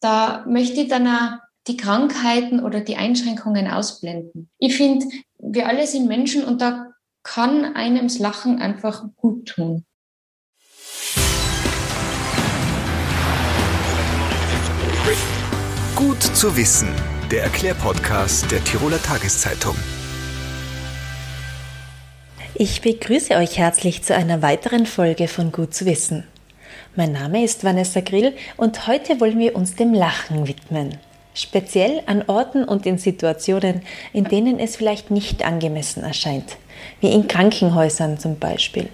da möchte ich dann auch die Krankheiten oder die Einschränkungen ausblenden. Ich finde, wir alle sind Menschen und da kann einem das Lachen einfach gut tun. Gut zu wissen, der Erklärpodcast der Tiroler Tageszeitung. Ich begrüße euch herzlich zu einer weiteren Folge von Gut zu wissen. Mein Name ist Vanessa Grill und heute wollen wir uns dem Lachen widmen. Speziell an Orten und in Situationen, in denen es vielleicht nicht angemessen erscheint, wie in Krankenhäusern zum Beispiel.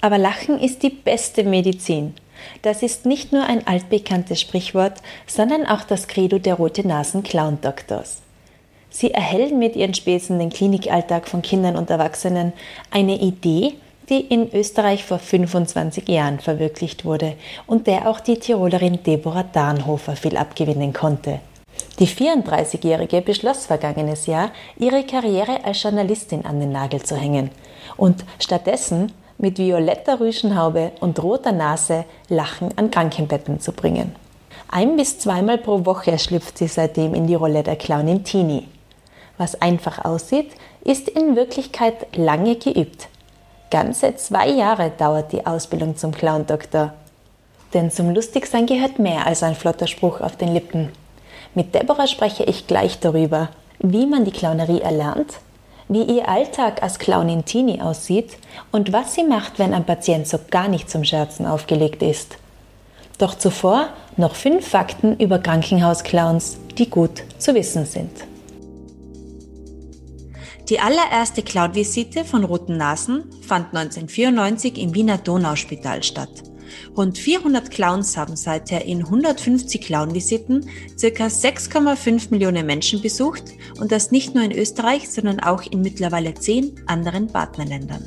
Aber Lachen ist die beste Medizin. Das ist nicht nur ein altbekanntes Sprichwort, sondern auch das Credo der rote Nasen Clown Doktors. Sie erhellen mit ihren Späßen den Klinikalltag von Kindern und Erwachsenen eine Idee, die in Österreich vor 25 Jahren verwirklicht wurde und der auch die Tirolerin Deborah Dahnhofer viel abgewinnen konnte. Die 34-Jährige beschloss vergangenes Jahr, ihre Karriere als Journalistin an den Nagel zu hängen und stattdessen mit violetter Rüschenhaube und roter Nase Lachen an Krankenbetten zu bringen. Ein bis zweimal pro Woche schlüpft sie seitdem in die Rolle der Clownin Tini. Was einfach aussieht, ist in Wirklichkeit lange geübt. Ganze zwei Jahre dauert die Ausbildung zum Clown-Doktor. Denn zum Lustigsein gehört mehr als ein flotter Spruch auf den Lippen. Mit Deborah spreche ich gleich darüber, wie man die Clownerie erlernt, wie ihr Alltag als Clownin Tini aussieht und was sie macht, wenn ein Patient so gar nicht zum Scherzen aufgelegt ist. Doch zuvor noch fünf Fakten über Krankenhausclowns, die gut zu wissen sind. Die allererste Cloud-Visite von Roten Nasen fand 1994 im Wiener Donauspital statt. Rund 400 Clowns haben seither in 150 Clown-Visiten ca. 6,5 Millionen Menschen besucht und das nicht nur in Österreich, sondern auch in mittlerweile zehn anderen Partnerländern.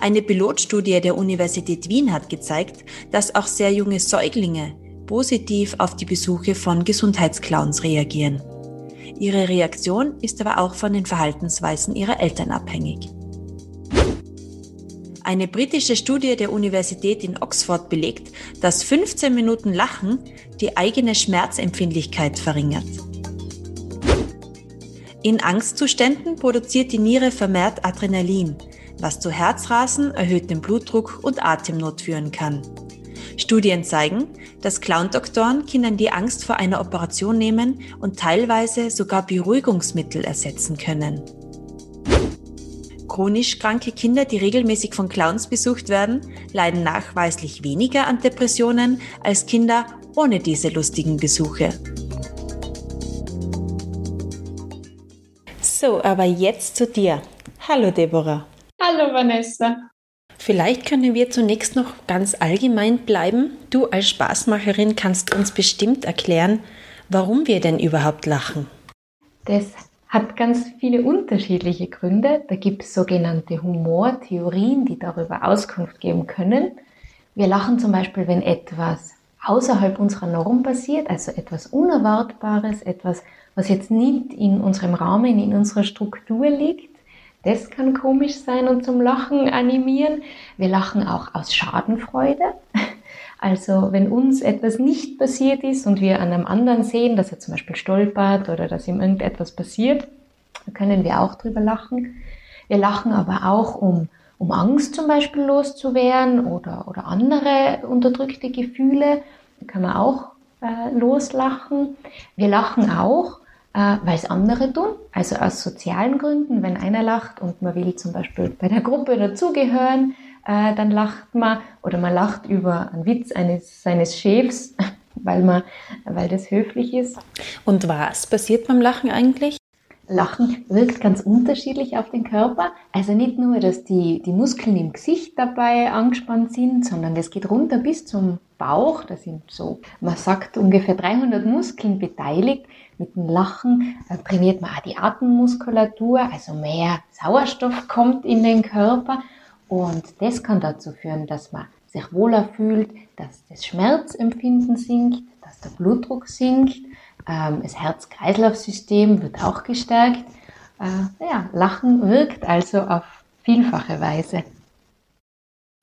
Eine Pilotstudie der Universität Wien hat gezeigt, dass auch sehr junge Säuglinge positiv auf die Besuche von Gesundheitsclowns reagieren. Ihre Reaktion ist aber auch von den Verhaltensweisen ihrer Eltern abhängig. Eine britische Studie der Universität in Oxford belegt, dass 15 Minuten Lachen die eigene Schmerzempfindlichkeit verringert. In Angstzuständen produziert die Niere vermehrt Adrenalin, was zu Herzrasen, erhöhtem Blutdruck und Atemnot führen kann. Studien zeigen, dass Clown-Doktoren Kindern die Angst vor einer Operation nehmen und teilweise sogar Beruhigungsmittel ersetzen können. Chronisch kranke Kinder, die regelmäßig von Clowns besucht werden, leiden nachweislich weniger an Depressionen als Kinder ohne diese lustigen Besuche. So, aber jetzt zu dir. Hallo Deborah. Hallo Vanessa. Vielleicht können wir zunächst noch ganz allgemein bleiben. Du als Spaßmacherin kannst uns bestimmt erklären, warum wir denn überhaupt lachen. Das hat ganz viele unterschiedliche Gründe. Da gibt es sogenannte Humortheorien, die darüber Auskunft geben können. Wir lachen zum Beispiel, wenn etwas außerhalb unserer Norm passiert, also etwas Unerwartbares, etwas, was jetzt nicht in unserem Rahmen, in unserer Struktur liegt. Das kann komisch sein und zum Lachen animieren. Wir lachen auch aus Schadenfreude. Also wenn uns etwas nicht passiert ist und wir an einem anderen sehen, dass er zum Beispiel stolpert oder dass ihm irgendetwas passiert, können wir auch drüber lachen. Wir lachen aber auch, um, um Angst zum Beispiel loszuwerden oder, oder andere unterdrückte Gefühle. Da kann man auch äh, loslachen. Wir lachen auch, äh, weil es andere tun. Also aus sozialen Gründen, wenn einer lacht und man will zum Beispiel bei der Gruppe dazugehören, äh, dann lacht man oder man lacht über einen Witz eines, seines Chefs, weil, man, weil das höflich ist. Und was passiert beim Lachen eigentlich? Lachen wirkt ganz unterschiedlich auf den Körper. Also nicht nur, dass die, die Muskeln im Gesicht dabei angespannt sind, sondern es geht runter bis zum Bauch. Da sind so, man sagt, ungefähr 300 Muskeln beteiligt. Mit dem Lachen äh, trainiert man auch die Atemmuskulatur, also mehr Sauerstoff kommt in den Körper. Und das kann dazu führen, dass man sich wohler fühlt, dass das Schmerzempfinden sinkt, dass der Blutdruck sinkt, das Herz-Kreislauf-System wird auch gestärkt. Äh, ja, Lachen wirkt also auf vielfache Weise.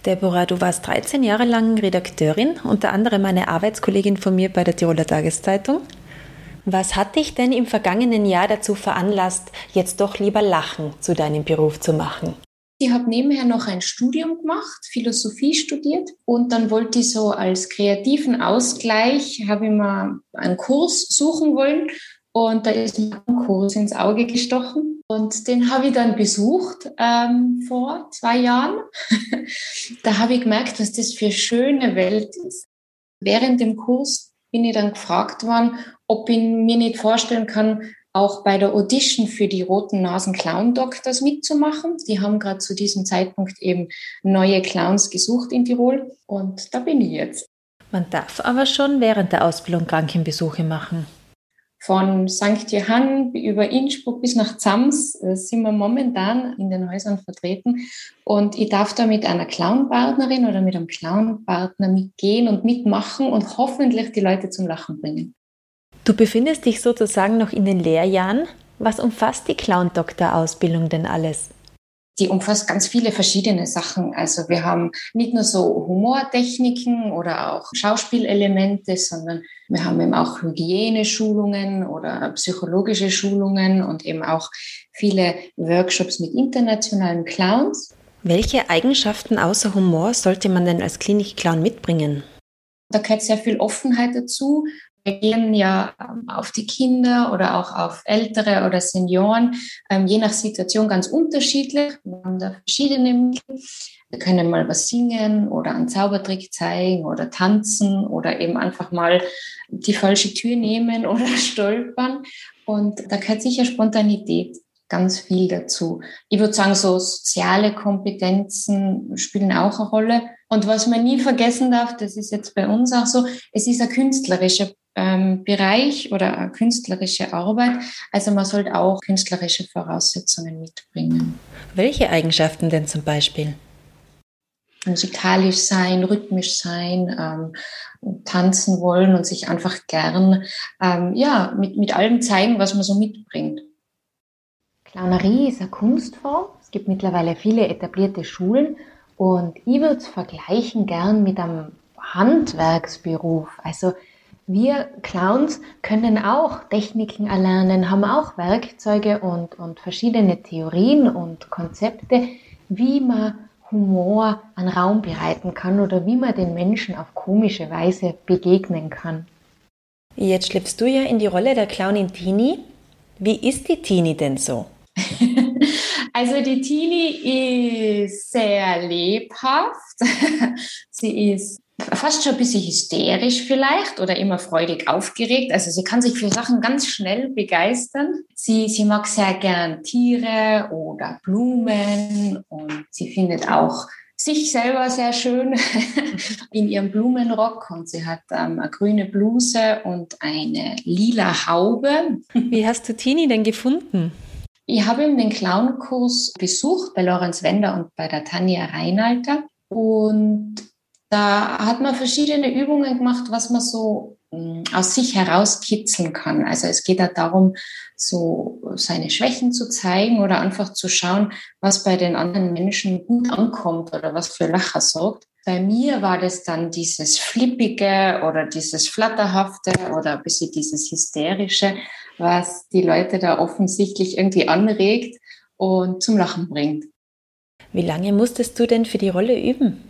Deborah, du warst 13 Jahre lang Redakteurin, unter anderem eine Arbeitskollegin von mir bei der Tiroler Tageszeitung. Was hat dich denn im vergangenen Jahr dazu veranlasst, jetzt doch lieber Lachen zu deinem Beruf zu machen? Ich habe nebenher noch ein Studium gemacht, Philosophie studiert und dann wollte ich so als kreativen Ausgleich, habe ich mal einen Kurs suchen wollen und da ist mir ein Kurs ins Auge gestochen und den habe ich dann besucht ähm, vor zwei Jahren. da habe ich gemerkt, was das für eine schöne Welt ist. Während dem Kurs bin ich dann gefragt worden, ob ich mir nicht vorstellen kann, auch bei der Audition für die Roten Nasen Clown Doctors mitzumachen. Die haben gerade zu diesem Zeitpunkt eben neue Clowns gesucht in Tirol und da bin ich jetzt. Man darf aber schon während der Ausbildung Krankenbesuche machen. Von St. Johann über Innsbruck bis nach Zams äh, sind wir momentan in den Häusern vertreten. Und ich darf da mit einer Clownpartnerin oder mit einem Clownpartner mitgehen und mitmachen und hoffentlich die Leute zum Lachen bringen. Du befindest dich sozusagen noch in den Lehrjahren. Was umfasst die Clown-Doktor-Ausbildung denn alles? Die umfasst ganz viele verschiedene Sachen. Also wir haben nicht nur so Humortechniken oder auch Schauspielelemente, sondern wir haben eben auch Hygieneschulungen oder psychologische Schulungen und eben auch viele Workshops mit internationalen Clowns. Welche Eigenschaften außer Humor sollte man denn als Klinik-Clown mitbringen? Da gehört sehr viel Offenheit dazu reagieren ja ähm, auf die Kinder oder auch auf Ältere oder Senioren, ähm, je nach Situation ganz unterschiedlich. Wir haben da verschiedene Mittel. Wir können mal was singen oder einen Zaubertrick zeigen oder tanzen oder eben einfach mal die falsche Tür nehmen oder stolpern. Und da gehört sicher Spontanität ganz viel dazu. Ich würde sagen, so soziale Kompetenzen spielen auch eine Rolle. Und was man nie vergessen darf, das ist jetzt bei uns auch so, es ist ein künstlerischer ähm, Bereich oder eine künstlerische Arbeit. Also man sollte auch künstlerische Voraussetzungen mitbringen. Welche Eigenschaften denn zum Beispiel? Musikalisch sein, rhythmisch sein, ähm, tanzen wollen und sich einfach gern ähm, ja, mit, mit allem zeigen, was man so mitbringt. Clownerie ist eine Kunstform. Es gibt mittlerweile viele etablierte Schulen und ich würde es vergleichen gern mit einem Handwerksberuf. Also wir Clowns können auch Techniken erlernen, haben auch Werkzeuge und, und verschiedene Theorien und Konzepte, wie man Humor an Raum bereiten kann oder wie man den Menschen auf komische Weise begegnen kann. Jetzt schlüpfst du ja in die Rolle der Clownin Tini. Wie ist die Tini denn so? Also die Tini ist sehr lebhaft. Sie ist fast schon ein bisschen hysterisch vielleicht oder immer freudig aufgeregt. Also sie kann sich für Sachen ganz schnell begeistern. Sie, sie mag sehr gern Tiere oder Blumen und sie findet auch sich selber sehr schön in ihrem Blumenrock und sie hat ähm, eine grüne Bluse und eine lila Haube. Wie hast du Tini denn gefunden? Ich habe eben den Clownkurs besucht bei Lorenz Wender und bei der Tanja Reinalter und da hat man verschiedene Übungen gemacht, was man so hm, aus sich herauskitzeln kann. Also es geht da darum, so seine Schwächen zu zeigen oder einfach zu schauen, was bei den anderen Menschen gut ankommt oder was für Lacher sorgt. Bei mir war das dann dieses Flippige oder dieses Flatterhafte oder ein bisschen dieses Hysterische, was die Leute da offensichtlich irgendwie anregt und zum Lachen bringt. Wie lange musstest du denn für die Rolle üben?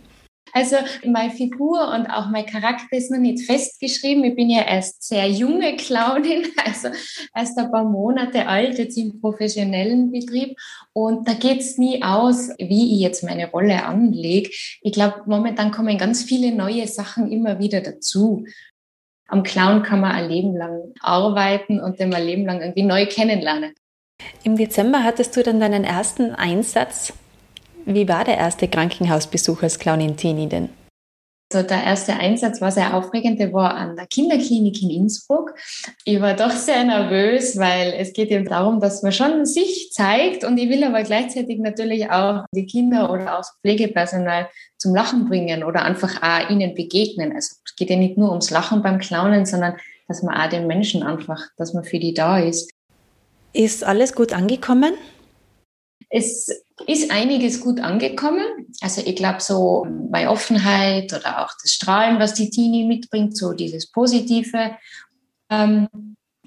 Also meine Figur und auch mein Charakter ist noch nicht festgeschrieben. Ich bin ja erst sehr junge Clownin, also erst ein paar Monate alt jetzt im professionellen Betrieb. Und da geht es nie aus, wie ich jetzt meine Rolle anlege. Ich glaube, momentan kommen ganz viele neue Sachen immer wieder dazu. Am Clown kann man ein Leben lang arbeiten und den ein Leben lang irgendwie neu kennenlernen. Im Dezember hattest du dann deinen ersten Einsatz wie war der erste Krankenhausbesuch als Clownin Tini denn? Also der erste Einsatz war sehr aufregend, der war an der Kinderklinik in Innsbruck. Ich war doch sehr nervös, weil es geht eben darum, dass man schon sich zeigt und ich will aber gleichzeitig natürlich auch die Kinder oder auch das Pflegepersonal zum Lachen bringen oder einfach auch ihnen begegnen. Also es geht ja nicht nur ums Lachen beim Clownen, sondern dass man auch den Menschen einfach, dass man für die da ist. Ist alles gut angekommen? Es ist einiges gut angekommen. Also ich glaube, so bei Offenheit oder auch das Strahlen, was die Teenie mitbringt, so dieses Positive, ähm,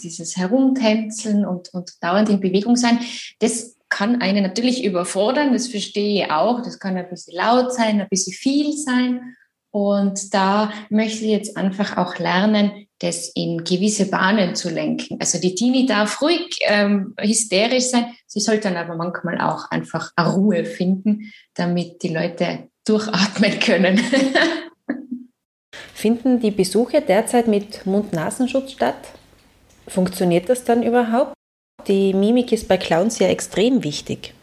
dieses Herumtänzeln und, und dauernd in Bewegung sein, das kann einen natürlich überfordern, das verstehe ich auch. Das kann ein bisschen laut sein, ein bisschen viel sein. Und da möchte ich jetzt einfach auch lernen, das in gewisse Bahnen zu lenken. Also die Teenie darf ruhig ähm, hysterisch sein, sie sollte dann aber manchmal auch einfach Ruhe finden, damit die Leute durchatmen können. Finden die Besuche derzeit mit Mund-Nasenschutz statt? Funktioniert das dann überhaupt? Die Mimik ist bei Clowns ja extrem wichtig.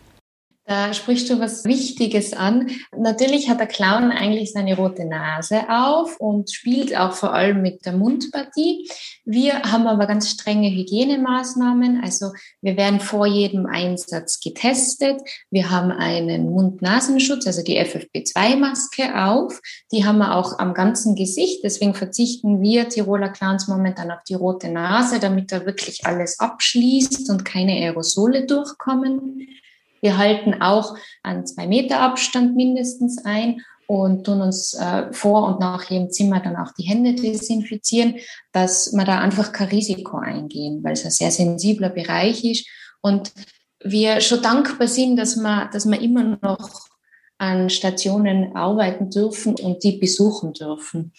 Da sprichst du was Wichtiges an. Natürlich hat der Clown eigentlich seine rote Nase auf und spielt auch vor allem mit der Mundpartie. Wir haben aber ganz strenge Hygienemaßnahmen. Also wir werden vor jedem Einsatz getestet. Wir haben einen Mund-Nasenschutz, also die FFP2-Maske auf. Die haben wir auch am ganzen Gesicht. Deswegen verzichten wir Tiroler Clowns momentan auf die rote Nase, damit da wirklich alles abschließt und keine Aerosole durchkommen. Wir halten auch einen zwei Meter Abstand mindestens ein und tun uns äh, vor und nach jedem Zimmer dann auch die Hände desinfizieren, dass wir da einfach kein Risiko eingehen, weil es ein sehr sensibler Bereich ist und wir schon dankbar sind, dass wir, dass wir immer noch an Stationen arbeiten dürfen und die besuchen dürfen.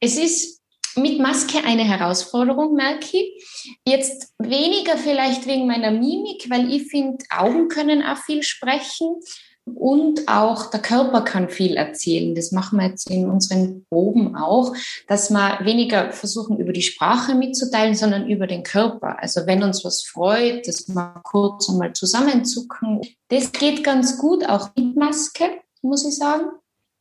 Es ist mit Maske eine Herausforderung, merke ich. Jetzt weniger vielleicht wegen meiner Mimik, weil ich finde, Augen können auch viel sprechen und auch der Körper kann viel erzählen. Das machen wir jetzt in unseren Proben auch, dass wir weniger versuchen, über die Sprache mitzuteilen, sondern über den Körper. Also wenn uns was freut, dass wir kurz einmal zusammenzucken. Das geht ganz gut, auch mit Maske, muss ich sagen.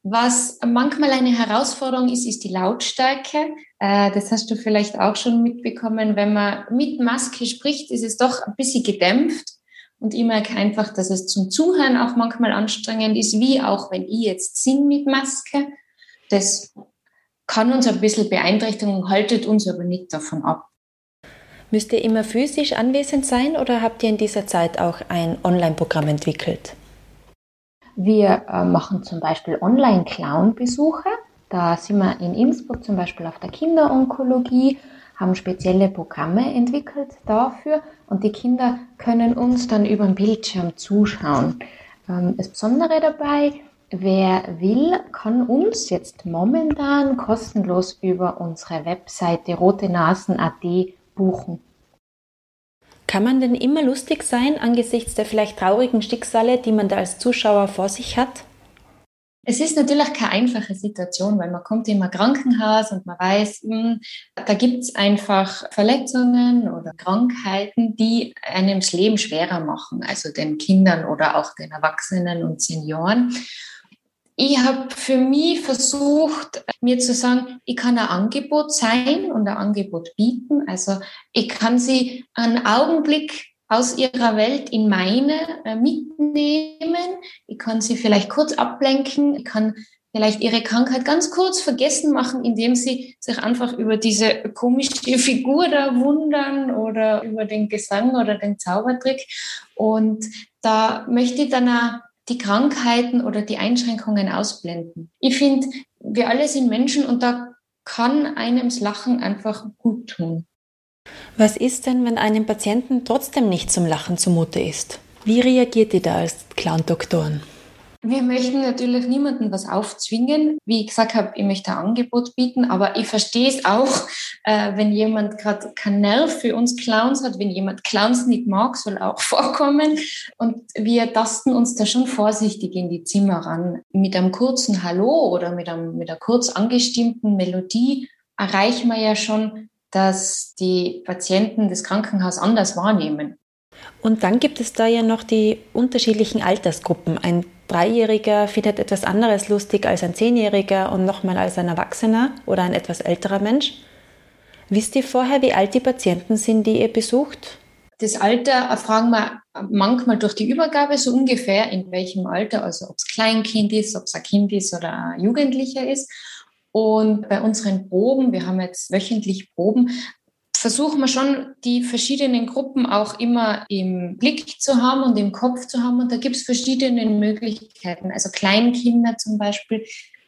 Was manchmal eine Herausforderung ist, ist die Lautstärke. Äh, das hast du vielleicht auch schon mitbekommen. Wenn man mit Maske spricht, ist es doch ein bisschen gedämpft. Und ich merke einfach, dass es zum Zuhören auch manchmal anstrengend ist, wie auch wenn ich jetzt singe mit Maske. Das kann uns ein bisschen beeinträchtigen, haltet uns aber nicht davon ab. Müsst ihr immer physisch anwesend sein oder habt ihr in dieser Zeit auch ein Online-Programm entwickelt? Wir äh, machen zum Beispiel Online-Clown-Besuche. Da sind wir in Innsbruck zum Beispiel auf der Kinderonkologie, haben spezielle Programme entwickelt dafür und die Kinder können uns dann über den Bildschirm zuschauen. Ähm, das Besondere dabei, wer will, kann uns jetzt momentan kostenlos über unsere Webseite rotenasen.at buchen. Kann man denn immer lustig sein angesichts der vielleicht traurigen Schicksale, die man da als Zuschauer vor sich hat? Es ist natürlich keine einfache Situation, weil man kommt in ein Krankenhaus und man weiß, hm, da gibt es einfach Verletzungen oder Krankheiten, die einem das Leben schwerer machen, also den Kindern oder auch den Erwachsenen und Senioren. Ich habe für mich versucht, mir zu sagen, ich kann ein Angebot sein und ein Angebot bieten. Also ich kann sie einen Augenblick aus ihrer Welt in meine äh, mitnehmen. Ich kann sie vielleicht kurz ablenken. Ich kann vielleicht ihre Krankheit ganz kurz vergessen machen, indem sie sich einfach über diese komische Figur da wundern oder über den Gesang oder den Zaubertrick. Und da möchte ich dann auch die Krankheiten oder die Einschränkungen ausblenden. Ich finde, wir alle sind Menschen und da kann einem das Lachen einfach gut tun. Was ist denn, wenn einem Patienten trotzdem nicht zum Lachen zumute ist? Wie reagiert ihr da als Clown-Doktoren? Wir möchten natürlich niemandem was aufzwingen. Wie ich gesagt habe, ich möchte ein Angebot bieten, aber ich verstehe es auch, äh, wenn jemand gerade keinen Nerv für uns Clowns hat, wenn jemand Clowns nicht mag, soll auch vorkommen. Und wir tasten uns da schon vorsichtig in die Zimmer ran. Mit einem kurzen Hallo oder mit, einem, mit einer kurz angestimmten Melodie erreichen wir ja schon, dass die Patienten das Krankenhaus anders wahrnehmen. Und dann gibt es da ja noch die unterschiedlichen Altersgruppen. Ein Dreijähriger findet etwas anderes lustig als ein Zehnjähriger und nochmal als ein Erwachsener oder ein etwas älterer Mensch. Wisst ihr vorher, wie alt die Patienten sind, die ihr besucht? Das Alter erfragen wir manchmal durch die Übergabe so ungefähr, in welchem Alter, also ob es Kleinkind ist, ob es ein Kind ist oder ein Jugendlicher ist. Und bei unseren Proben, wir haben jetzt wöchentlich Proben, versuchen wir schon, die verschiedenen Gruppen auch immer im Blick zu haben und im Kopf zu haben. Und da gibt es verschiedene Möglichkeiten. Also Kleinkinder zum Beispiel,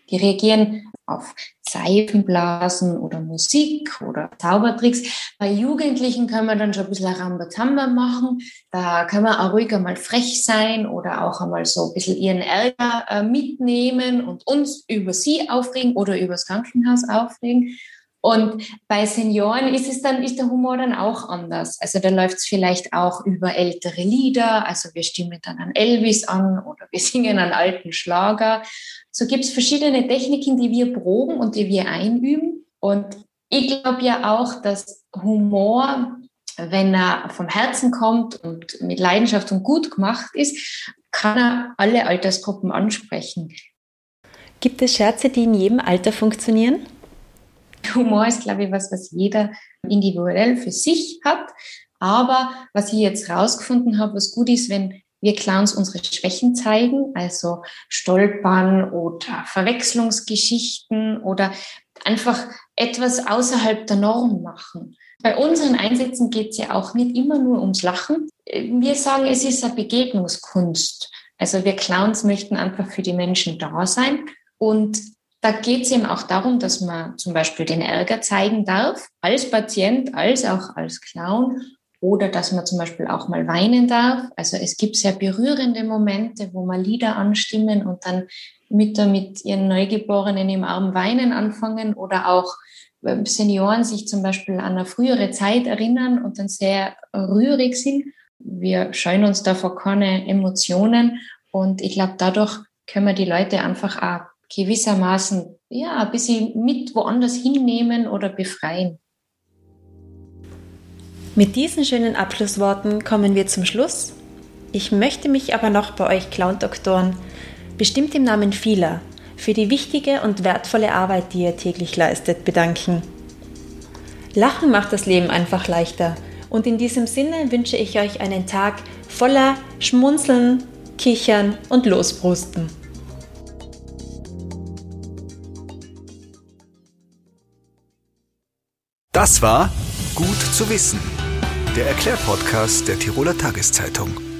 die reagieren auf Seifenblasen oder Musik oder Zaubertricks. Bei Jugendlichen können wir dann schon ein bisschen Rambazamba machen. Da können wir auch ruhig einmal frech sein oder auch einmal so ein bisschen ihren Ärger äh, mitnehmen und uns über sie aufregen oder über das Krankenhaus aufregen. Und bei Senioren ist es dann, ist der Humor dann auch anders. Also da läuft es vielleicht auch über ältere Lieder. Also wir stimmen dann an Elvis an oder wir singen einen alten Schlager. So gibt es verschiedene Techniken, die wir proben und die wir einüben. Und ich glaube ja auch, dass Humor, wenn er vom Herzen kommt und mit Leidenschaft und gut gemacht ist, kann er alle Altersgruppen ansprechen. Gibt es Scherze, die in jedem Alter funktionieren? Humor ist, glaube ich, was, was jeder individuell für sich hat. Aber was ich jetzt rausgefunden habe, was gut ist, wenn wir Clowns unsere Schwächen zeigen, also Stolpern oder Verwechslungsgeschichten oder einfach etwas außerhalb der Norm machen. Bei unseren Einsätzen geht es ja auch nicht immer nur ums Lachen. Wir sagen, es ist eine Begegnungskunst. Also wir Clowns möchten einfach für die Menschen da sein und da geht es eben auch darum, dass man zum Beispiel den Ärger zeigen darf, als Patient, als auch als Clown, oder dass man zum Beispiel auch mal weinen darf. Also es gibt sehr berührende Momente, wo man Lieder anstimmen und dann Mütter mit ihren Neugeborenen im Arm weinen anfangen oder auch ähm, Senioren sich zum Beispiel an eine frühere Zeit erinnern und dann sehr rührig sind. Wir scheuen uns da vor keine Emotionen und ich glaube, dadurch können wir die Leute einfach auch gewissermaßen ja, ein bisschen mit woanders hinnehmen oder befreien. Mit diesen schönen Abschlussworten kommen wir zum Schluss. Ich möchte mich aber noch bei euch Clown-Doktoren, bestimmt im Namen vieler, für die wichtige und wertvolle Arbeit, die ihr täglich leistet, bedanken. Lachen macht das Leben einfach leichter und in diesem Sinne wünsche ich euch einen Tag voller Schmunzeln, Kichern und Losbrusten. Das war Gut zu wissen, der Erklärpodcast der Tiroler Tageszeitung.